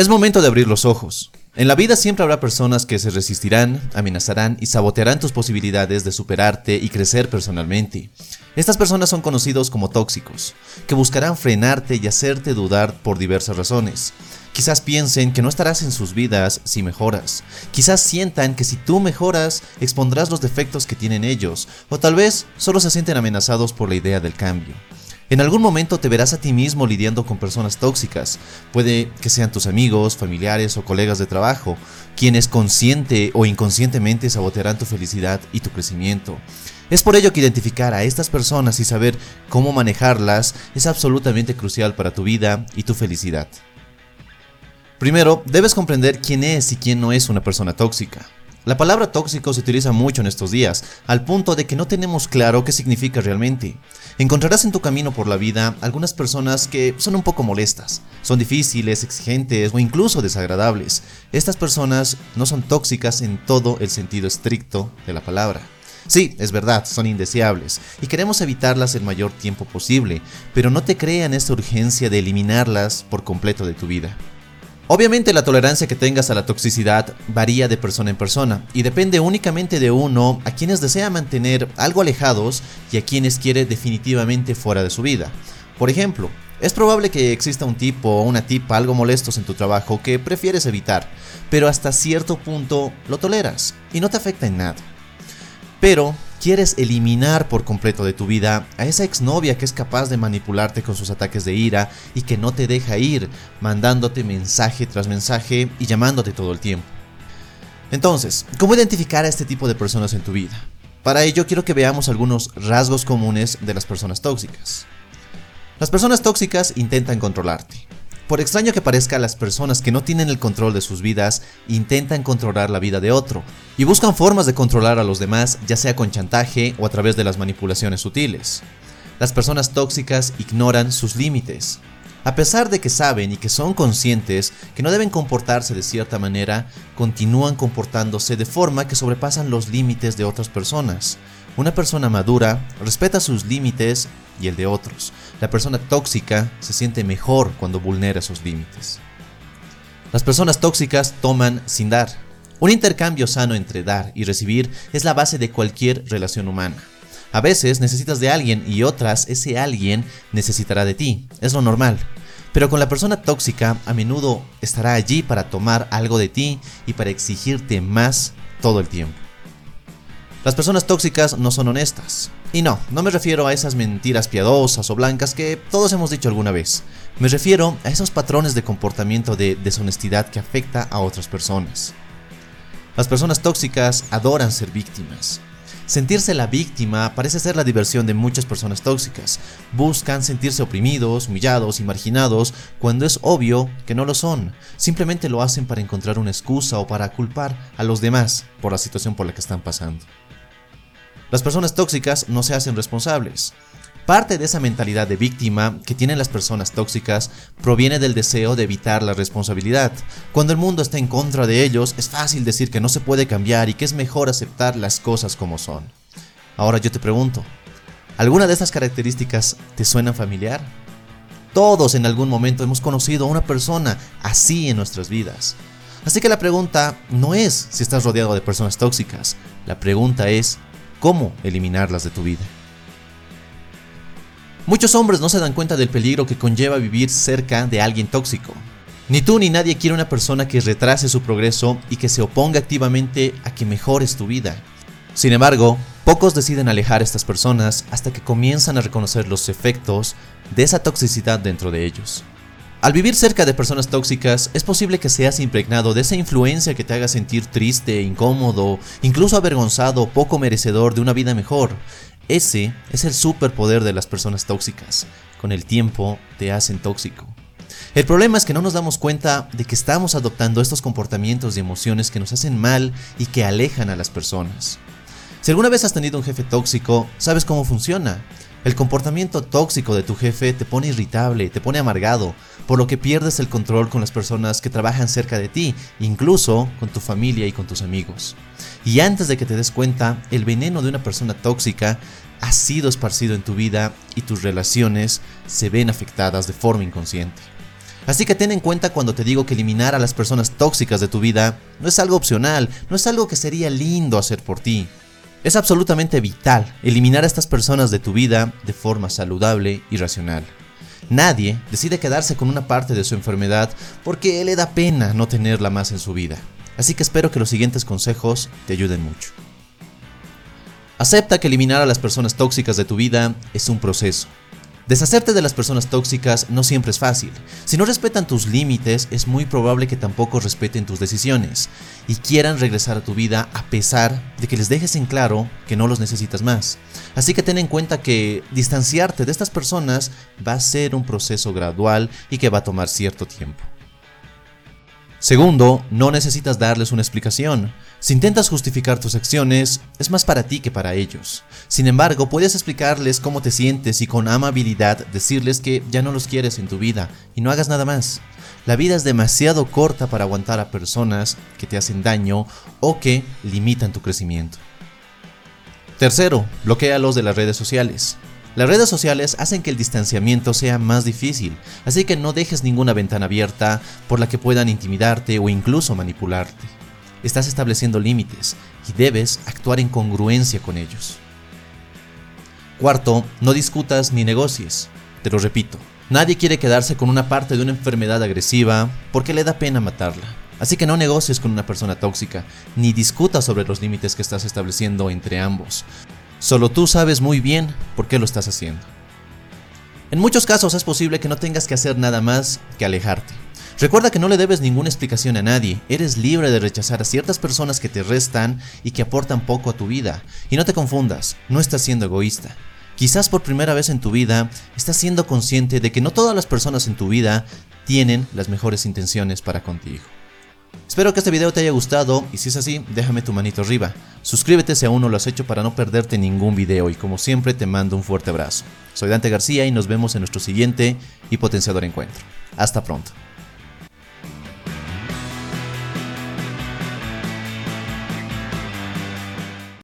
Es momento de abrir los ojos. En la vida siempre habrá personas que se resistirán, amenazarán y sabotearán tus posibilidades de superarte y crecer personalmente. Estas personas son conocidos como tóxicos, que buscarán frenarte y hacerte dudar por diversas razones. Quizás piensen que no estarás en sus vidas si mejoras. Quizás sientan que si tú mejoras, expondrás los defectos que tienen ellos. O tal vez solo se sienten amenazados por la idea del cambio. En algún momento te verás a ti mismo lidiando con personas tóxicas. Puede que sean tus amigos, familiares o colegas de trabajo, quienes consciente o inconscientemente sabotearán tu felicidad y tu crecimiento. Es por ello que identificar a estas personas y saber cómo manejarlas es absolutamente crucial para tu vida y tu felicidad. Primero, debes comprender quién es y quién no es una persona tóxica. La palabra tóxico se utiliza mucho en estos días, al punto de que no tenemos claro qué significa realmente. Encontrarás en tu camino por la vida algunas personas que son un poco molestas, son difíciles, exigentes o incluso desagradables. Estas personas no son tóxicas en todo el sentido estricto de la palabra. Sí, es verdad, son indeseables y queremos evitarlas el mayor tiempo posible, pero no te crean esta urgencia de eliminarlas por completo de tu vida. Obviamente la tolerancia que tengas a la toxicidad varía de persona en persona y depende únicamente de uno a quienes desea mantener algo alejados y a quienes quiere definitivamente fuera de su vida. Por ejemplo, es probable que exista un tipo o una tipa algo molestos en tu trabajo que prefieres evitar, pero hasta cierto punto lo toleras y no te afecta en nada. Pero quieres eliminar por completo de tu vida a esa exnovia que es capaz de manipularte con sus ataques de ira y que no te deja ir, mandándote mensaje tras mensaje y llamándote todo el tiempo. Entonces, ¿cómo identificar a este tipo de personas en tu vida? Para ello quiero que veamos algunos rasgos comunes de las personas tóxicas. Las personas tóxicas intentan controlarte. Por extraño que parezca, las personas que no tienen el control de sus vidas intentan controlar la vida de otro y buscan formas de controlar a los demás, ya sea con chantaje o a través de las manipulaciones sutiles. Las personas tóxicas ignoran sus límites. A pesar de que saben y que son conscientes que no deben comportarse de cierta manera, continúan comportándose de forma que sobrepasan los límites de otras personas. Una persona madura respeta sus límites y el de otros. La persona tóxica se siente mejor cuando vulnera sus límites. Las personas tóxicas toman sin dar. Un intercambio sano entre dar y recibir es la base de cualquier relación humana. A veces necesitas de alguien y otras ese alguien necesitará de ti. Es lo normal. Pero con la persona tóxica a menudo estará allí para tomar algo de ti y para exigirte más todo el tiempo. Las personas tóxicas no son honestas. Y no, no me refiero a esas mentiras piadosas o blancas que todos hemos dicho alguna vez. Me refiero a esos patrones de comportamiento de deshonestidad que afecta a otras personas. Las personas tóxicas adoran ser víctimas. Sentirse la víctima parece ser la diversión de muchas personas tóxicas. Buscan sentirse oprimidos, humillados y marginados cuando es obvio que no lo son. Simplemente lo hacen para encontrar una excusa o para culpar a los demás por la situación por la que están pasando. Las personas tóxicas no se hacen responsables. Parte de esa mentalidad de víctima que tienen las personas tóxicas proviene del deseo de evitar la responsabilidad. Cuando el mundo está en contra de ellos, es fácil decir que no se puede cambiar y que es mejor aceptar las cosas como son. Ahora yo te pregunto, ¿alguna de estas características te suena familiar? Todos en algún momento hemos conocido a una persona así en nuestras vidas. Así que la pregunta no es si estás rodeado de personas tóxicas, la pregunta es cómo eliminarlas de tu vida. Muchos hombres no se dan cuenta del peligro que conlleva vivir cerca de alguien tóxico. Ni tú ni nadie quiere una persona que retrase su progreso y que se oponga activamente a que mejores tu vida. Sin embargo, pocos deciden alejar a estas personas hasta que comienzan a reconocer los efectos de esa toxicidad dentro de ellos. Al vivir cerca de personas tóxicas, es posible que seas impregnado de esa influencia que te haga sentir triste, incómodo, incluso avergonzado, poco merecedor de una vida mejor. Ese es el superpoder de las personas tóxicas. Con el tiempo te hacen tóxico. El problema es que no nos damos cuenta de que estamos adoptando estos comportamientos y emociones que nos hacen mal y que alejan a las personas. Si alguna vez has tenido un jefe tóxico, sabes cómo funciona. El comportamiento tóxico de tu jefe te pone irritable, te pone amargado, por lo que pierdes el control con las personas que trabajan cerca de ti, incluso con tu familia y con tus amigos. Y antes de que te des cuenta, el veneno de una persona tóxica ha sido esparcido en tu vida y tus relaciones se ven afectadas de forma inconsciente. Así que ten en cuenta cuando te digo que eliminar a las personas tóxicas de tu vida no es algo opcional, no es algo que sería lindo hacer por ti. Es absolutamente vital eliminar a estas personas de tu vida de forma saludable y racional. Nadie decide quedarse con una parte de su enfermedad porque le da pena no tenerla más en su vida. Así que espero que los siguientes consejos te ayuden mucho. Acepta que eliminar a las personas tóxicas de tu vida es un proceso. Deshacerte de las personas tóxicas no siempre es fácil. Si no respetan tus límites, es muy probable que tampoco respeten tus decisiones y quieran regresar a tu vida a pesar de que les dejes en claro que no los necesitas más. Así que ten en cuenta que distanciarte de estas personas va a ser un proceso gradual y que va a tomar cierto tiempo. Segundo, no necesitas darles una explicación. Si intentas justificar tus acciones, es más para ti que para ellos. Sin embargo, puedes explicarles cómo te sientes y con amabilidad decirles que ya no los quieres en tu vida y no hagas nada más. La vida es demasiado corta para aguantar a personas que te hacen daño o que limitan tu crecimiento. Tercero, bloquealos de las redes sociales. Las redes sociales hacen que el distanciamiento sea más difícil, así que no dejes ninguna ventana abierta por la que puedan intimidarte o incluso manipularte. Estás estableciendo límites y debes actuar en congruencia con ellos. Cuarto, no discutas ni negocies. Te lo repito, nadie quiere quedarse con una parte de una enfermedad agresiva porque le da pena matarla. Así que no negocies con una persona tóxica, ni discutas sobre los límites que estás estableciendo entre ambos. Solo tú sabes muy bien por qué lo estás haciendo. En muchos casos es posible que no tengas que hacer nada más que alejarte. Recuerda que no le debes ninguna explicación a nadie, eres libre de rechazar a ciertas personas que te restan y que aportan poco a tu vida. Y no te confundas, no estás siendo egoísta. Quizás por primera vez en tu vida estás siendo consciente de que no todas las personas en tu vida tienen las mejores intenciones para contigo. Espero que este video te haya gustado y si es así, déjame tu manito arriba. Suscríbete si aún no lo has hecho para no perderte ningún video y como siempre te mando un fuerte abrazo. Soy Dante García y nos vemos en nuestro siguiente y potenciador encuentro. Hasta pronto.